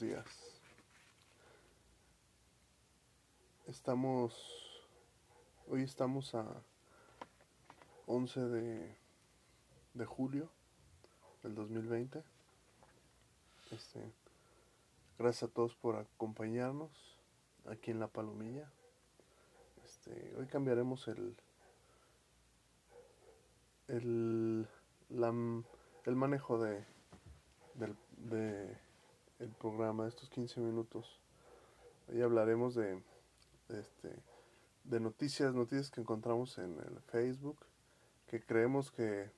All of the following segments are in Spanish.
días. Estamos, hoy estamos a 11 de, de julio del 2020. Este, gracias a todos por acompañarnos aquí en La Palomilla. Este, hoy cambiaremos el, el, la, el manejo de, del, de el programa, de estos 15 minutos. Hoy hablaremos de, de, este, de noticias, noticias que encontramos en el Facebook, que creemos que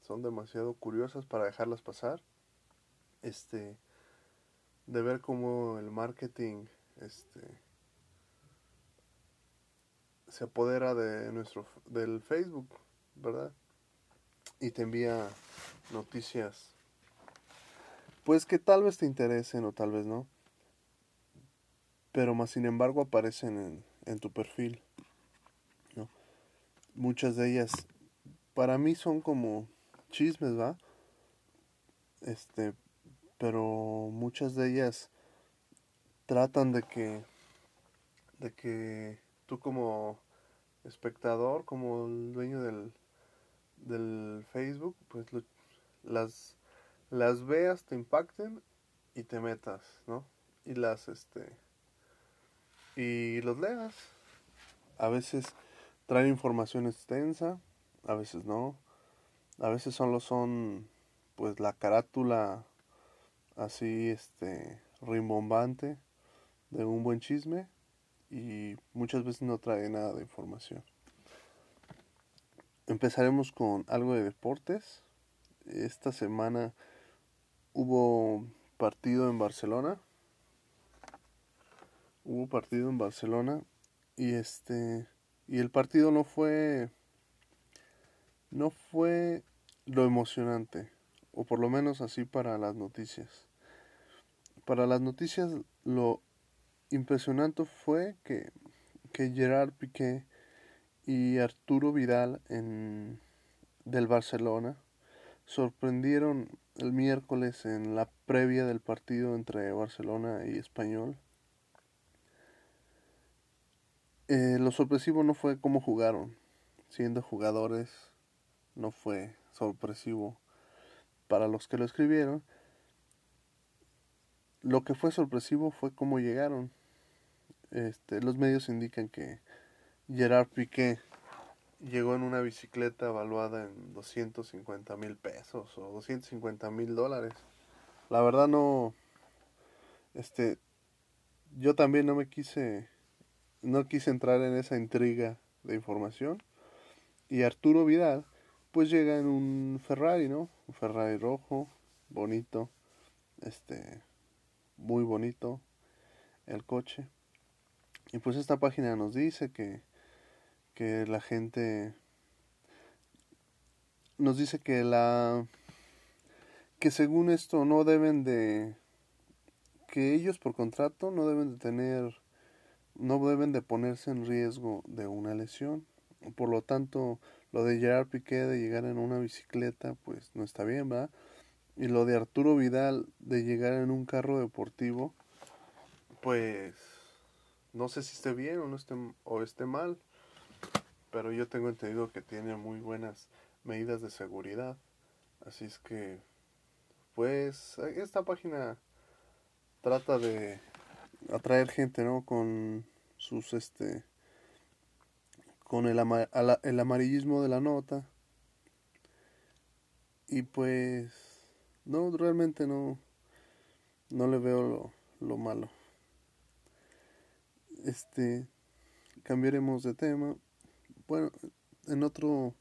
son demasiado curiosas para dejarlas pasar. Este, de ver cómo el marketing este, se apodera de nuestro del Facebook, ¿verdad? Y te envía noticias pues que tal vez te interesen o tal vez no. Pero más sin embargo aparecen en, tu perfil. Muchas de ellas para mí son como chismes, ¿va? Este, pero muchas de ellas tratan de que de que tú como espectador, como el dueño del, del Facebook, pues las las veas, te impacten y te metas, ¿no? Y las, este, y los leas. A veces traen información extensa, a veces no. A veces solo son, pues, la carátula así, este, rimbombante de un buen chisme y muchas veces no trae nada de información. Empezaremos con algo de deportes. Esta semana hubo partido en Barcelona. Hubo partido en Barcelona y este y el partido no fue no fue lo emocionante o por lo menos así para las noticias. Para las noticias lo impresionante fue que que Gerard Piqué y Arturo Vidal en del Barcelona sorprendieron el miércoles en la previa del partido entre Barcelona y Español. Eh, lo sorpresivo no fue cómo jugaron, siendo jugadores, no fue sorpresivo para los que lo escribieron. Lo que fue sorpresivo fue cómo llegaron. Este, los medios indican que Gerard Piqué llegó en una bicicleta evaluada en 250 mil pesos o 250 mil dólares. La verdad no, este, yo también no me quise, no quise entrar en esa intriga de información. Y Arturo Vidal, pues llega en un Ferrari, ¿no? Un Ferrari rojo, bonito, este, muy bonito el coche. Y pues esta página nos dice que que la gente nos dice que la que según esto no deben de que ellos por contrato no deben de tener no deben de ponerse en riesgo de una lesión por lo tanto lo de Gerard Piqué de llegar en una bicicleta pues no está bien ¿verdad? y lo de Arturo Vidal de llegar en un carro deportivo pues no sé si esté bien o no esté o esté mal pero yo tengo entendido que tiene muy buenas medidas de seguridad. Así es que, pues, esta página trata de atraer gente, ¿no? Con sus, este, con el, el amarillismo de la nota. Y pues, no, realmente no, no le veo lo, lo malo. Este, cambiaremos de tema bueno, en otro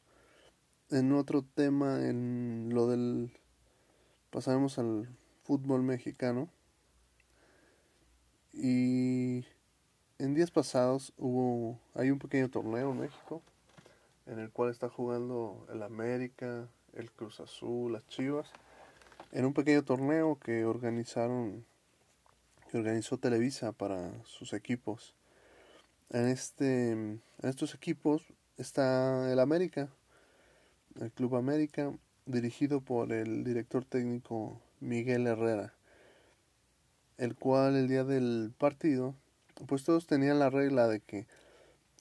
en otro tema en lo del pasaremos al fútbol mexicano. Y en días pasados hubo hay un pequeño torneo en México en el cual está jugando el América, el Cruz Azul, las Chivas. En un pequeño torneo que organizaron que organizó Televisa para sus equipos. En, este, en estos equipos está el América, el Club América, dirigido por el director técnico Miguel Herrera. el cual el día del partido, pues todos tenían la regla de que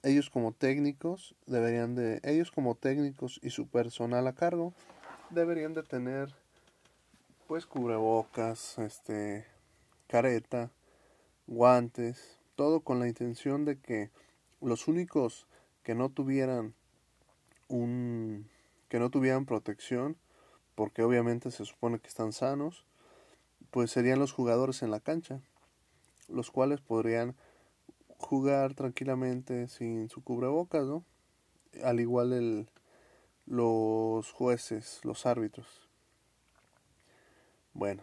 ellos como técnicos deberían de, ellos como técnicos y su personal a cargo deberían de tener pues cubrebocas, este, careta, guantes, todo con la intención de que los únicos que no tuvieran un que no tuvieran protección porque obviamente se supone que están sanos pues serían los jugadores en la cancha los cuales podrían jugar tranquilamente sin su cubrebocas no al igual el los jueces los árbitros. Bueno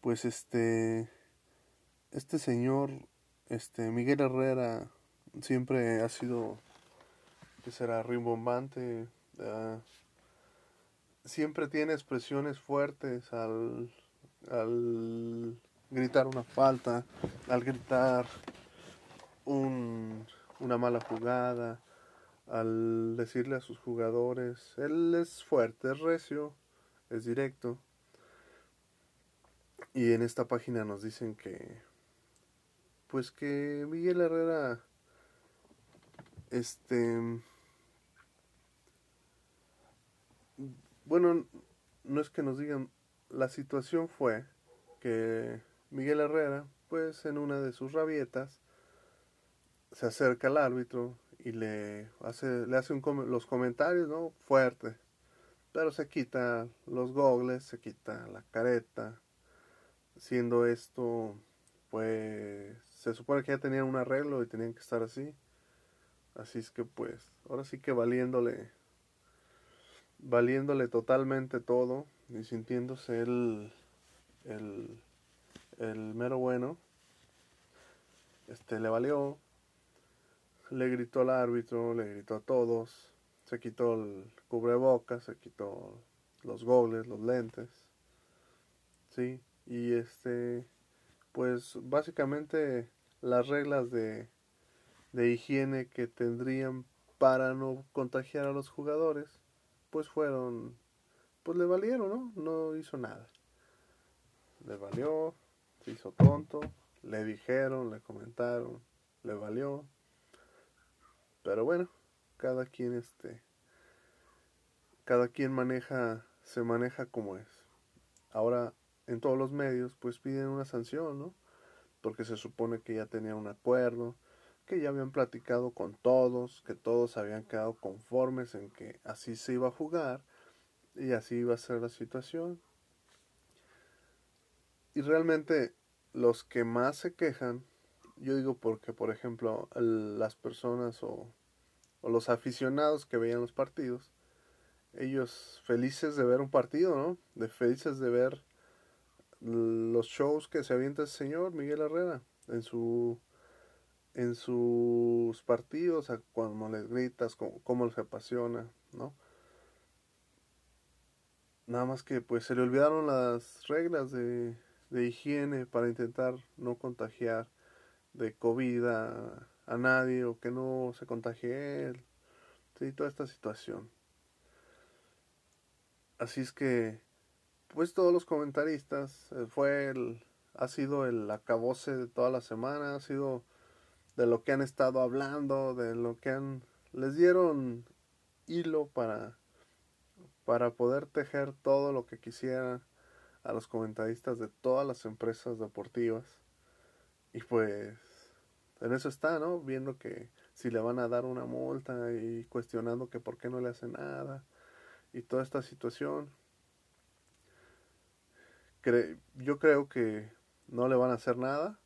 pues este este señor este Miguel Herrera siempre ha sido que será rimbombante uh, siempre tiene expresiones fuertes al, al gritar una falta al gritar un, una mala jugada al decirle a sus jugadores él es fuerte es recio es directo y en esta página nos dicen que pues que Miguel Herrera este. Bueno, no es que nos digan. La situación fue que Miguel Herrera, pues en una de sus rabietas, se acerca al árbitro y le hace, le hace un, los comentarios, ¿no? Fuertes. Pero se quita los gogles, se quita la careta. Siendo esto, pues, se supone que ya tenían un arreglo y tenían que estar así. Así es que pues, ahora sí que valiéndole, valiéndole totalmente todo y sintiéndose el, el, el mero bueno, este le valió, le gritó al árbitro, le gritó a todos, se quitó el cubrebocas, se quitó los goles, los lentes, sí, y este, pues básicamente las reglas de de higiene que tendrían para no contagiar a los jugadores, pues fueron, pues le valieron, ¿no? No hizo nada. Le valió, se hizo tonto, le dijeron, le comentaron, le valió. Pero bueno, cada quien este cada quien maneja se maneja como es. Ahora en todos los medios pues piden una sanción, ¿no? Porque se supone que ya tenía un acuerdo, que ya habían platicado con todos, que todos habían quedado conformes en que así se iba a jugar y así iba a ser la situación. Y realmente los que más se quejan, yo digo porque, por ejemplo, las personas o, o los aficionados que veían los partidos, ellos felices de ver un partido, ¿no? De felices de ver los shows que se avienta el señor Miguel Herrera en su en sus partidos, a cuando les gritas, cómo, cómo les apasiona, ¿no? Nada más que pues se le olvidaron las reglas de, de higiene para intentar no contagiar de COVID a, a, nadie o que no se contagie él. Sí, toda esta situación. Así es que, pues todos los comentaristas, eh, fue el, ha sido el acabose de toda la semana, ha sido de lo que han estado hablando, de lo que han les dieron hilo para para poder tejer todo lo que quisieran a los comentaristas de todas las empresas deportivas. Y pues en eso está, ¿no? Viendo que si le van a dar una multa y cuestionando que por qué no le hace nada y toda esta situación. yo creo que no le van a hacer nada.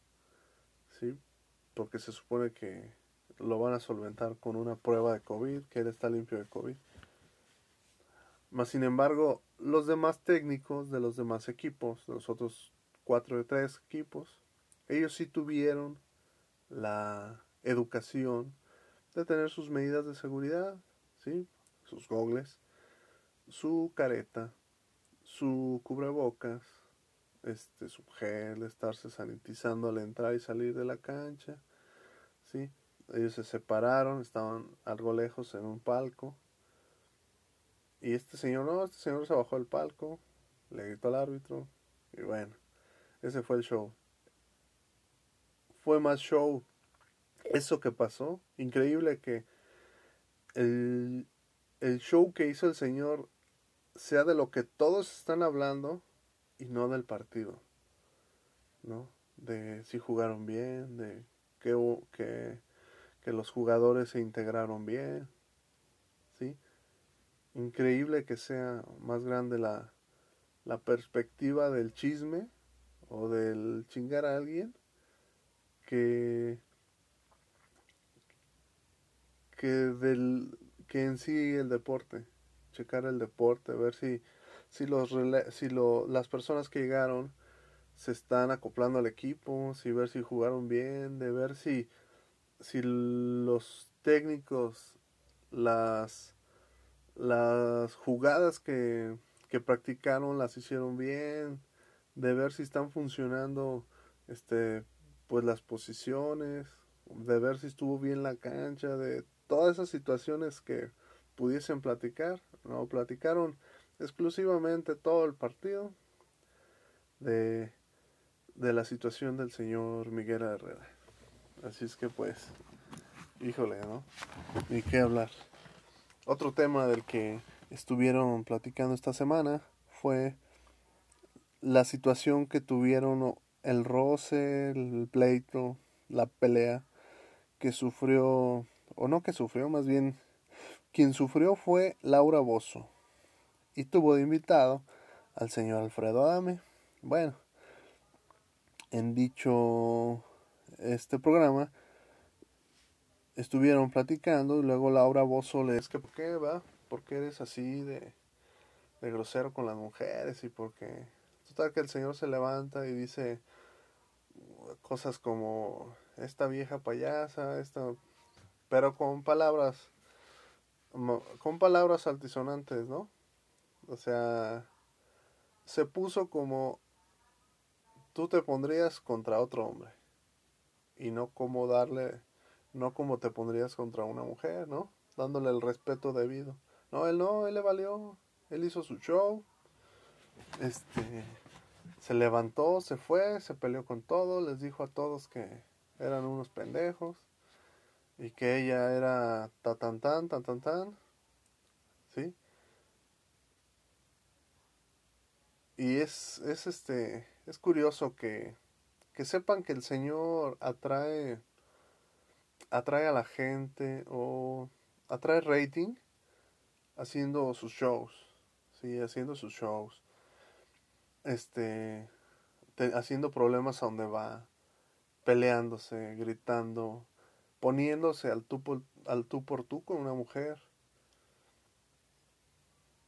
Porque se supone que lo van a solventar con una prueba de COVID, que él está limpio de COVID. Más sin embargo, los demás técnicos de los demás equipos, de los otros cuatro de tres equipos, ellos sí tuvieron la educación de tener sus medidas de seguridad, ¿sí? sus gogles, su careta, su cubrebocas, este, su gel, estarse sanitizando al entrar y salir de la cancha, ¿sí? Ellos se separaron, estaban algo lejos en un palco. Y este señor, no, este señor se bajó del palco, le gritó al árbitro, y bueno, ese fue el show. fue más show eso que pasó. Increíble que el, el show que hizo el señor sea de lo que todos están hablando y no del partido. ¿No? De si jugaron bien, de que, que, los jugadores se integraron bien. ¿Sí? Increíble que sea más grande la, la perspectiva del chisme o del chingar a alguien que que del que en sí el deporte checar el deporte ver si si los si lo, las personas que llegaron se están acoplando al equipo si ver si jugaron bien de ver si si los técnicos las las jugadas que, que practicaron las hicieron bien de ver si están funcionando este pues las posiciones de ver si estuvo bien la cancha de todas esas situaciones que pudiesen platicar, no platicaron exclusivamente todo el partido de, de la situación del señor Miguel Herrera. Así es que pues, híjole, ¿no? Ni qué hablar. Otro tema del que estuvieron platicando esta semana fue la situación que tuvieron el roce, el pleito, la pelea que sufrió o no que sufrió, más bien quien sufrió fue Laura Bozo y tuvo de invitado al señor Alfredo Adame. Bueno, en dicho este programa estuvieron platicando y luego Laura Bozo le dice que por qué va, por qué eres así de, de grosero con las mujeres y porque total que el señor se levanta y dice cosas como esta vieja payasa, esta pero con palabras con palabras altisonantes, ¿no? O sea, se puso como tú te pondrías contra otro hombre y no como darle no como te pondrías contra una mujer, ¿no? Dándole el respeto debido. No, él no, él le valió, él hizo su show. Este se levantó, se fue, se peleó con todos, les dijo a todos que eran unos pendejos y que ella era ta tan tan tan tan tan sí y es es este es curioso que que sepan que el señor atrae atrae a la gente o atrae rating haciendo sus shows sí haciendo sus shows este haciendo problemas a donde va peleándose gritando poniéndose al tú, por, al tú por tú con una mujer.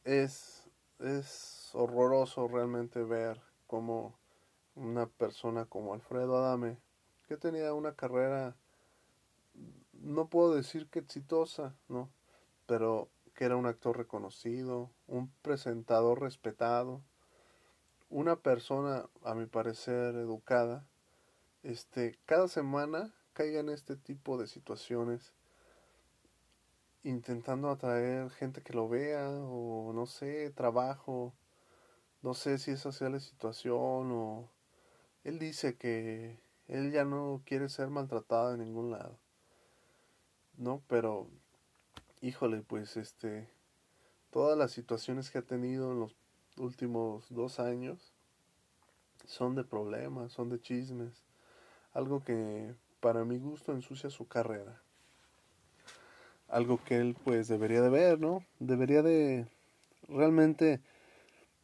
Es, es horroroso realmente ver cómo una persona como Alfredo Adame, que tenía una carrera, no puedo decir que exitosa, ¿no? Pero que era un actor reconocido, un presentador respetado, una persona, a mi parecer, educada, este, cada semana caiga en este tipo de situaciones intentando atraer gente que lo vea o no sé, trabajo, no sé si esa sea la situación o él dice que él ya no quiere ser maltratado en ningún lado. No, pero híjole, pues este todas las situaciones que ha tenido en los últimos dos años son de problemas, son de chismes, algo que para mi gusto ensucia su carrera. Algo que él pues debería de ver, ¿no? Debería de realmente,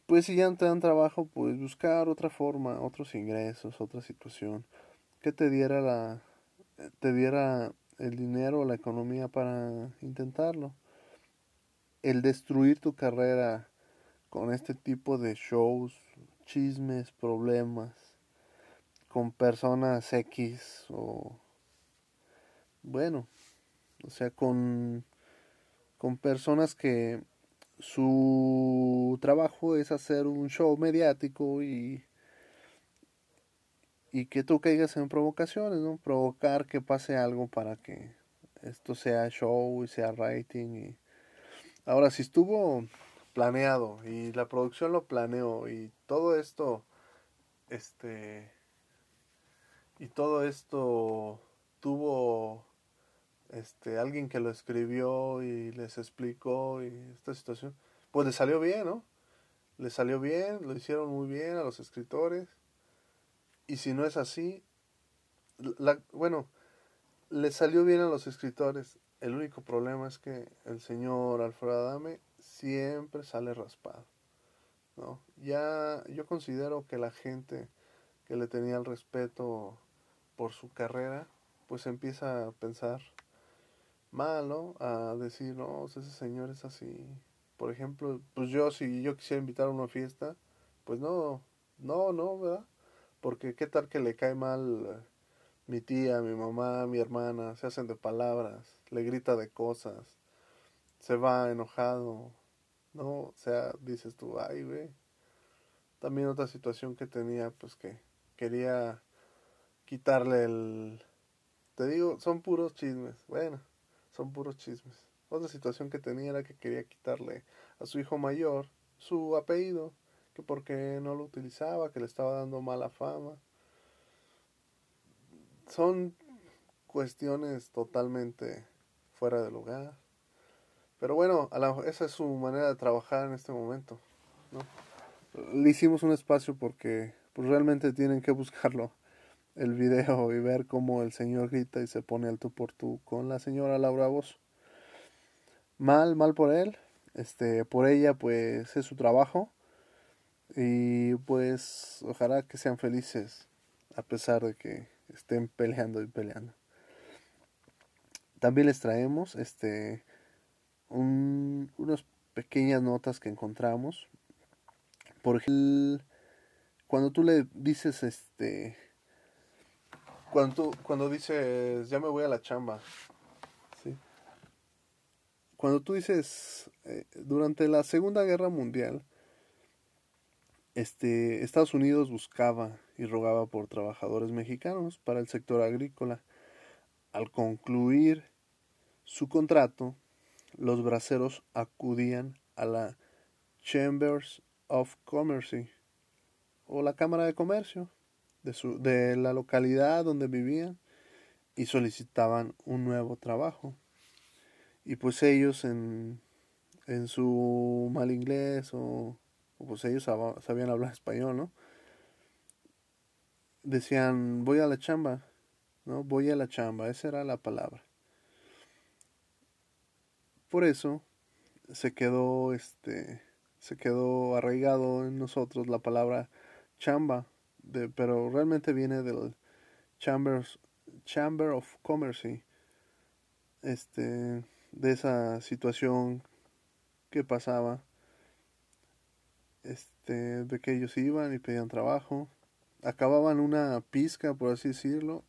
pues si ya te dan trabajo, pues buscar otra forma, otros ingresos, otra situación que te diera la, te diera el dinero, la economía para intentarlo. El destruir tu carrera con este tipo de shows, chismes, problemas, con personas X o bueno, o sea, con, con personas que su trabajo es hacer un show mediático y y que tú caigas en provocaciones, ¿no? Provocar que pase algo para que esto sea show y sea rating y ahora si estuvo planeado y la producción lo planeó y todo esto este y todo esto tuvo este alguien que lo escribió y les explicó y esta situación pues le salió bien no le salió bien lo hicieron muy bien a los escritores. Y si no es así la, bueno le salió bien a los escritores. El único problema es que el señor Alfredo Adame siempre sale raspado no ya yo considero que la gente que le tenía el respeto por su carrera pues empieza a pensar mal, ¿no? A decir, no, ese señor es así. Por ejemplo, pues yo si yo quisiera invitar a una fiesta, pues no, no, no, ¿verdad? Porque qué tal que le cae mal eh, mi tía, mi mamá, mi hermana, se hacen de palabras, le grita de cosas, se va enojado, ¿no? O sea, dices tú, ay, güey. También otra situación que tenía, pues que quería quitarle el... Te digo, son puros chismes. Bueno, son puros chismes. Otra situación que tenía era que quería quitarle a su hijo mayor su apellido, que porque no lo utilizaba, que le estaba dando mala fama. Son cuestiones totalmente fuera de lugar. Pero bueno, esa es su manera de trabajar en este momento. ¿no? Le hicimos un espacio porque pues, realmente tienen que buscarlo el video y ver cómo el señor grita y se pone al tú por tú con la señora Laura Bozo. Mal, mal por él, este, por ella pues es su trabajo y pues ojalá que sean felices a pesar de que estén peleando y peleando. También les traemos este un, unas pequeñas notas que encontramos. Por cuando tú le dices este cuando, cuando dices, ya me voy a la chamba, ¿sí? Cuando tú dices, eh, durante la Segunda Guerra Mundial, este, Estados Unidos buscaba y rogaba por trabajadores mexicanos para el sector agrícola. Al concluir su contrato, los braceros acudían a la Chambers of Commerce o la Cámara de Comercio de, su, de la localidad donde vivían y solicitaban un nuevo trabajo. Y pues ellos en, en su mal inglés o, pues ellos sabían hablar español, ¿no? Decían, voy a la chamba, ¿no? Voy a la chamba, esa era la palabra. Por eso se quedó, este, se quedó arraigado en nosotros la palabra chamba, pero realmente viene del Chambers, Chamber of Commerce, este, de esa situación que pasaba, este, de que ellos iban y pedían trabajo, acababan una pizca, por así decirlo,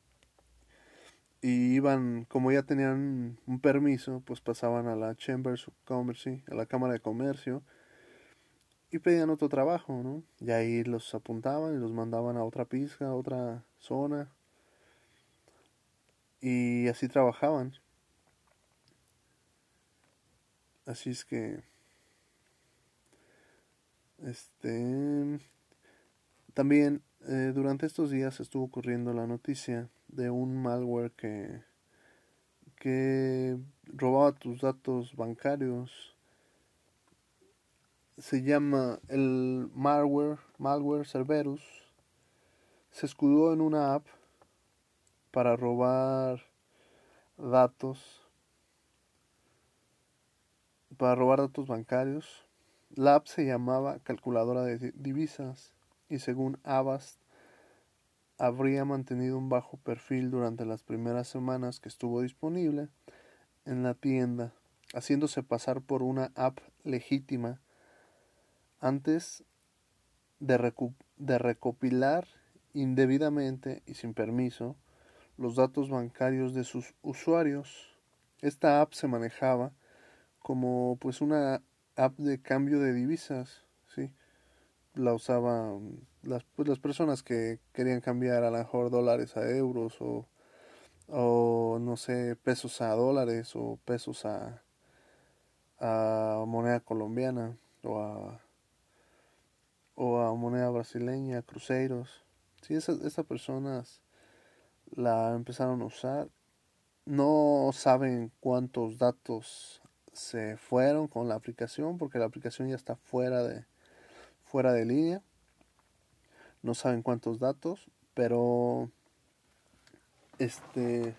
y iban, como ya tenían un permiso, pues pasaban a la Chambers of Commerce, a la Cámara de Comercio, y pedían otro trabajo, ¿no? Y ahí los apuntaban y los mandaban a otra pizca, a otra zona. Y así trabajaban. Así es que este también eh, durante estos días estuvo ocurriendo la noticia de un malware que que robaba tus datos bancarios se llama el malware, malware Cerberus. Se escudó en una app para robar datos, para robar datos bancarios. La app se llamaba calculadora de divisas y según Avast habría mantenido un bajo perfil durante las primeras semanas que estuvo disponible en la tienda, haciéndose pasar por una app legítima antes de, de recopilar indebidamente y sin permiso los datos bancarios de sus usuarios. Esta app se manejaba como pues una app de cambio de divisas, ¿sí? La usaban las, pues, las personas que querían cambiar a lo mejor dólares a euros o, o no sé, pesos a dólares o pesos a, a moneda colombiana o a o a moneda brasileña, cruceros. Sí, esas, personas la empezaron a usar. No saben cuántos datos se fueron con la aplicación porque la aplicación ya está fuera de fuera de línea. No saben cuántos datos, pero este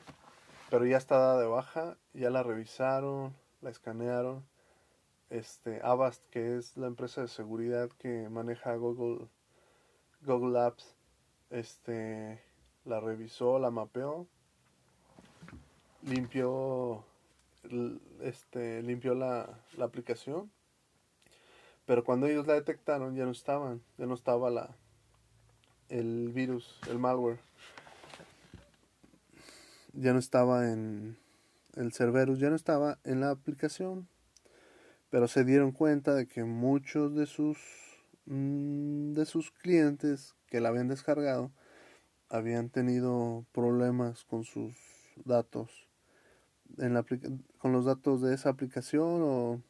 pero ya está dada de baja, ya la revisaron, la escanearon. Este Avast, que es la empresa de seguridad que maneja Google Google Apps, este la revisó, la mapeó, limpió este limpió la, la aplicación pero cuando ellos la detectaron ya no estaban ya no estaba la el virus el malware ya no estaba en el Cerberus, ya no estaba en la aplicación. Pero se dieron cuenta de que muchos de sus mm, de sus clientes que la habían descargado habían tenido problemas con sus datos en la, con los datos de esa aplicación o,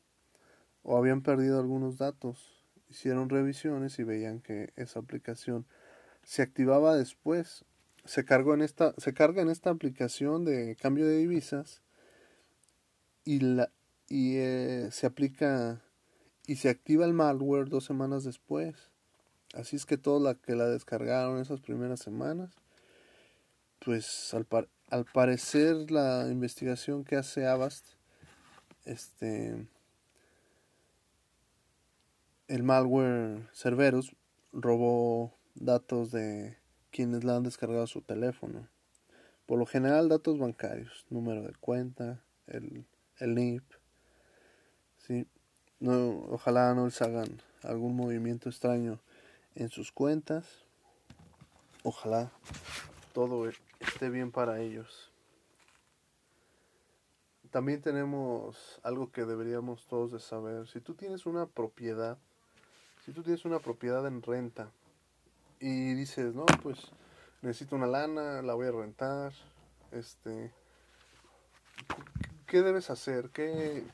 o habían perdido algunos datos. Hicieron revisiones y veían que esa aplicación se activaba después se cargó en esta se carga en esta aplicación de cambio de divisas y la y eh, se aplica y se activa el malware dos semanas después así es que todos la que la descargaron esas primeras semanas pues al, al parecer la investigación que hace Avast este el malware Cerberus robó datos de quienes la han descargado a su teléfono. Por lo general datos bancarios, número de cuenta, el, el NIP. No, ojalá no les hagan algún movimiento extraño en sus cuentas. Ojalá todo esté bien para ellos. También tenemos algo que deberíamos todos de saber. Si tú tienes una propiedad, si tú tienes una propiedad en renta, y dices, no, pues necesito una lana, la voy a rentar, este, ¿qué debes hacer? ¿Qué,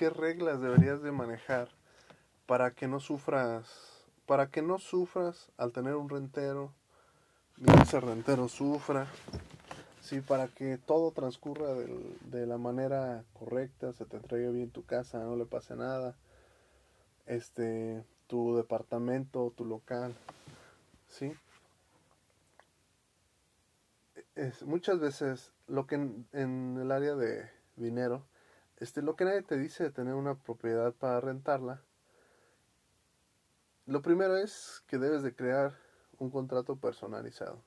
qué reglas deberías de manejar para que no sufras, para que no sufras al tener un rentero, ni ese rentero sufra, sí, para que todo transcurra de, de la manera correcta, se te entregue bien tu casa, no le pase nada, este, tu departamento, tu local, ¿sí? Es, muchas veces lo que en, el área de dinero, este, lo que nadie te dice de tener una propiedad para rentarla, lo primero es que debes de crear un contrato personalizado.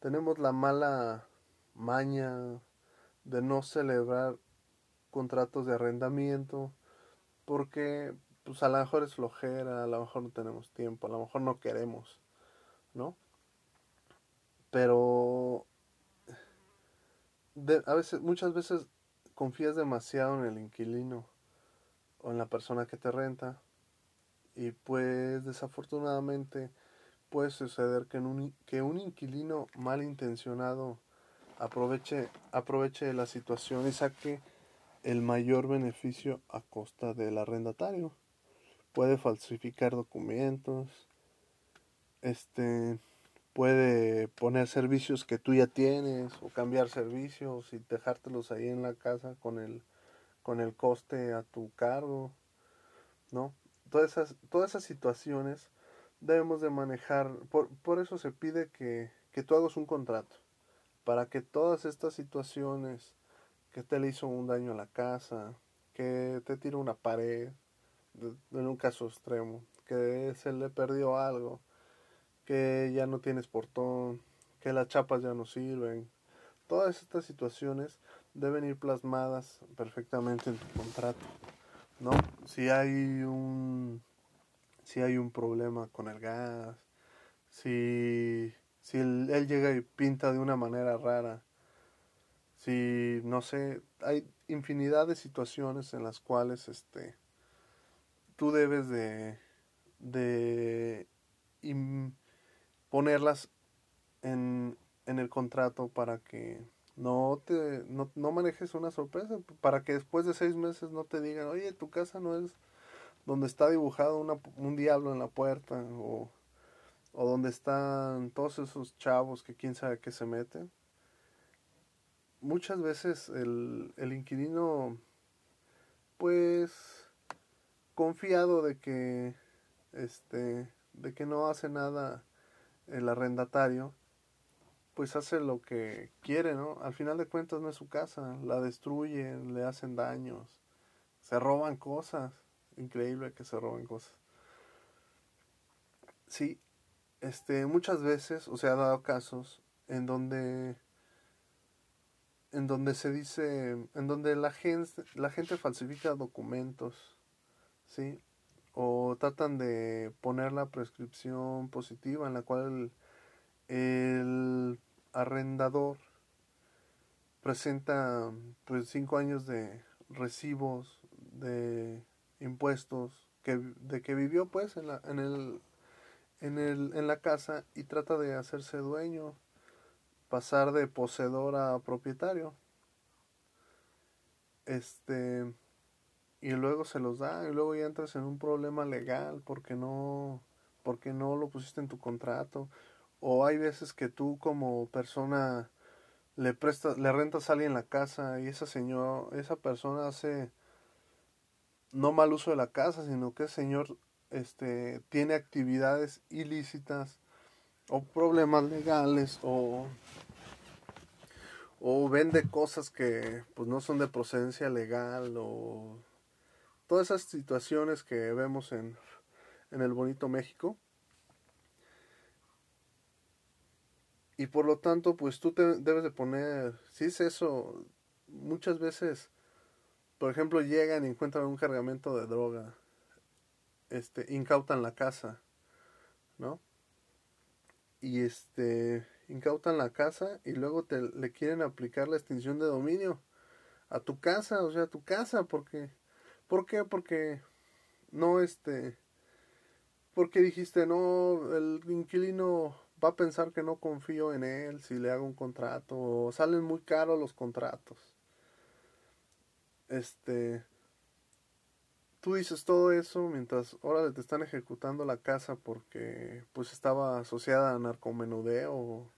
Tenemos la mala maña de no celebrar contratos de arrendamiento porque pues a lo mejor es flojera, a lo mejor no tenemos tiempo, a lo mejor no queremos. ¿no? Pero a veces, muchas veces confías demasiado en el inquilino o en la persona que te renta y pues desafortunadamente puede suceder que, un, que un inquilino malintencionado aproveche, aproveche la situación y saque el mayor beneficio a costa del arrendatario. Puede falsificar documentos, este puede poner servicios que tú ya tienes o cambiar servicios y dejártelos ahí en la casa con el con el coste a tu cargo, ¿no? Todas esas, todas esas situaciones debemos de manejar, por, por eso se pide que, que tú hagas un contrato, para que todas estas situaciones, que te le hizo un daño a la casa, que te tiró una pared, en un caso extremo, que se le perdió algo, ya no tienes portón, que las chapas ya no sirven. Todas estas situaciones deben ir plasmadas perfectamente en tu contrato, ¿no? Si hay un si hay un problema con el gas, si si él, él llega y pinta de una manera rara, si no sé, hay infinidad de situaciones en las cuales este tú debes de de ponerlas en, en el contrato para que no te no, no, manejes una sorpresa para que después de seis meses no te digan oye tu casa no es donde está dibujado un diablo en la puerta o, o donde están todos esos chavos que quién sabe qué se meten muchas veces el, el inquilino, pues, confiado de que, este, de que no hace nada el arrendatario, pues hace lo que quiere, ¿no? Al final de cuentas no es su casa, la destruyen, le hacen daños, se roban cosas, increíble que se roben cosas. Sí, este, muchas veces, o sea, ha dado casos en donde en donde se dice, en donde la gente, la gente falsifica documentos, ¿sí? O tratan de poner la prescripción positiva en la cual el, arrendador presenta pues cinco años de recibos de impuestos que, de que vivió pues en la, en el en el en la casa y trata de hacerse dueño pasar de poseedor a propietario. Este y luego se los da y luego ya entras en un problema legal porque no porque no lo pusiste en tu contrato. O hay veces que tú como persona le prestas le rentas a alguien la casa y esa señor esa persona hace no mal uso de la casa sino que el señor este tiene actividades ilícitas o problemas legales o o vende cosas que pues no son de procedencia legal o todas esas situaciones que vemos en, en el bonito México. Y por lo tanto pues tú te debes de poner si es eso muchas veces por ejemplo llegan y encuentran un cargamento de droga este incautan la casa no y este incautan la casa y luego te le quieren aplicar la extinción de dominio a tu casa, o sea, a tu casa, porque ¿por qué? Porque no este porque dijiste, "No, el inquilino va a pensar que no confío en él si le hago un contrato o salen muy caros los contratos." Este tú dices todo eso mientras ahora te están ejecutando la casa porque pues estaba asociada a narcomenudeo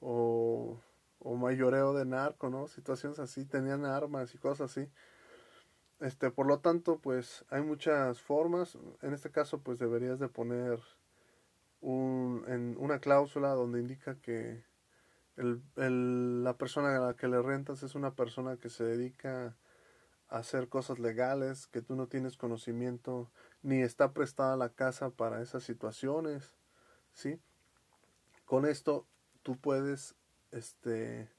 o, o mayoreo de narco, ¿no? Situaciones así, tenían armas y cosas así. Este, por lo tanto, pues hay muchas formas. En este caso, pues deberías de poner un, en una cláusula donde indica que el, el, la persona a la que le rentas es una persona que se dedica a hacer cosas legales, que tú no tienes conocimiento, ni está prestada la casa para esas situaciones, ¿sí? Con esto tú puedes, este,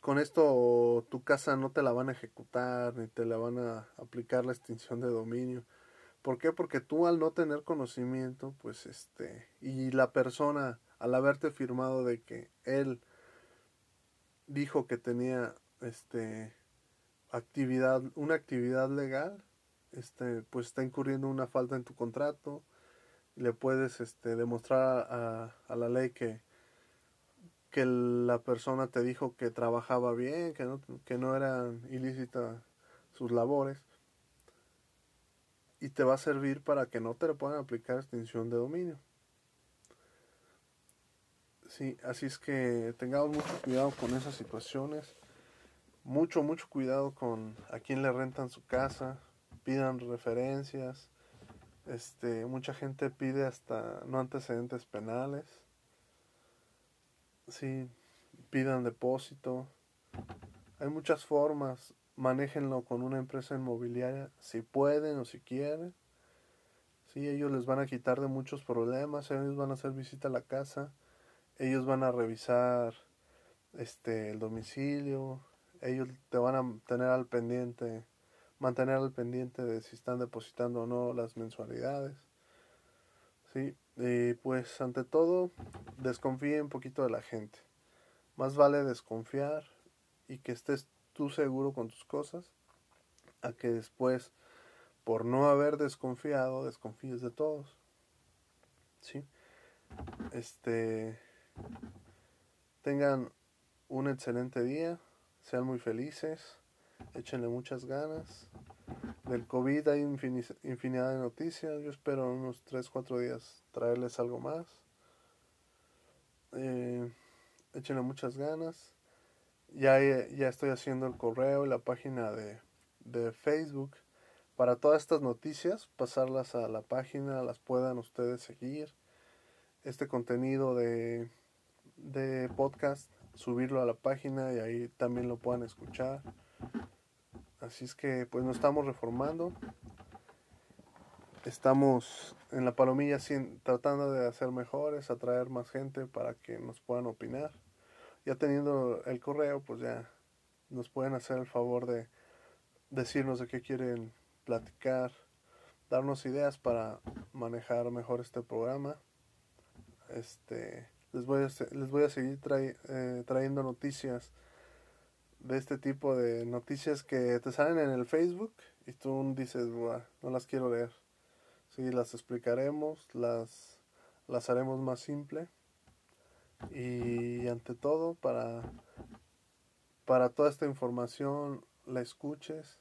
con esto tu casa no te la van a ejecutar ni te la van a aplicar la extinción de dominio. ¿Por qué? Porque tú al no tener conocimiento, pues este, y la persona al haberte firmado de que él dijo que tenía este actividad, una actividad legal, este, pues está incurriendo una falta en tu contrato, le puedes este demostrar a, a la ley que que la persona te dijo que trabajaba bien, que no, que no eran ilícitas sus labores, y te va a servir para que no te le puedan aplicar extinción de dominio. Sí, así es que tengamos mucho cuidado con esas situaciones, mucho, mucho cuidado con a quién le rentan su casa, pidan referencias, este, mucha gente pide hasta no antecedentes penales Sí, pidan depósito. Hay muchas formas. Manéjenlo con una empresa inmobiliaria si pueden o si quieren. Sí, ellos les van a quitar de muchos problemas. Ellos van a hacer visita a la casa. Ellos van a revisar este el domicilio. Ellos te van a tener al pendiente, mantener al pendiente de si están depositando o no las mensualidades. Sí, y pues ante todo, desconfíe un poquito de la gente. Más vale desconfiar y que estés tú seguro con tus cosas a que después, por no haber desconfiado, desconfíes de todos. ¿Sí? Este tengan un excelente día, sean muy felices, échenle muchas ganas del COVID hay infinidad de noticias. Yo espero unos 3, 4 días traerles algo más. Eh, échenle muchas ganas. Ya, ya estoy haciendo el correo y la página de, de Facebook para todas estas noticias, pasarlas a la página, las puedan ustedes seguir. Este contenido de, de podcast, subirlo a la página y ahí también lo puedan escuchar. Así es que pues nos estamos reformando. Estamos en la palomilla tratando de hacer mejores, atraer más gente para que nos puedan opinar. Ya teniendo el correo, pues ya nos pueden hacer el favor de decirnos de qué quieren platicar, darnos ideas para manejar mejor este programa. Este, les voy a, les voy a seguir eh, trayendo noticias de este tipo de noticias que te salen en el Facebook y tú dices, no las quiero leer. Sí, las explicaremos, las, las haremos más simple y ante todo para, para toda esta información la escuches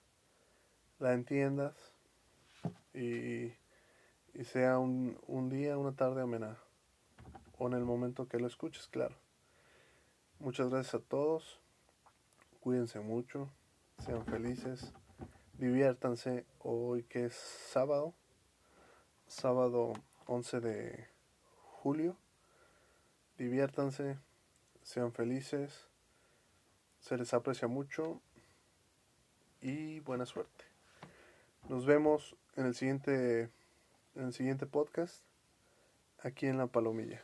la entiendas y, sea un, un día, una tarde amena o en el momento que lo escuches, claro. Muchas gracias a todos, cuídense mucho, sean felices, diviértanse hoy que es sábado, sábado 11 de julio, diviértanse, sean felices, se les aprecia mucho y buena suerte. Nos vemos en el siguiente en el siguiente podcast aquí en La Palomilla.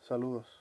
Saludos.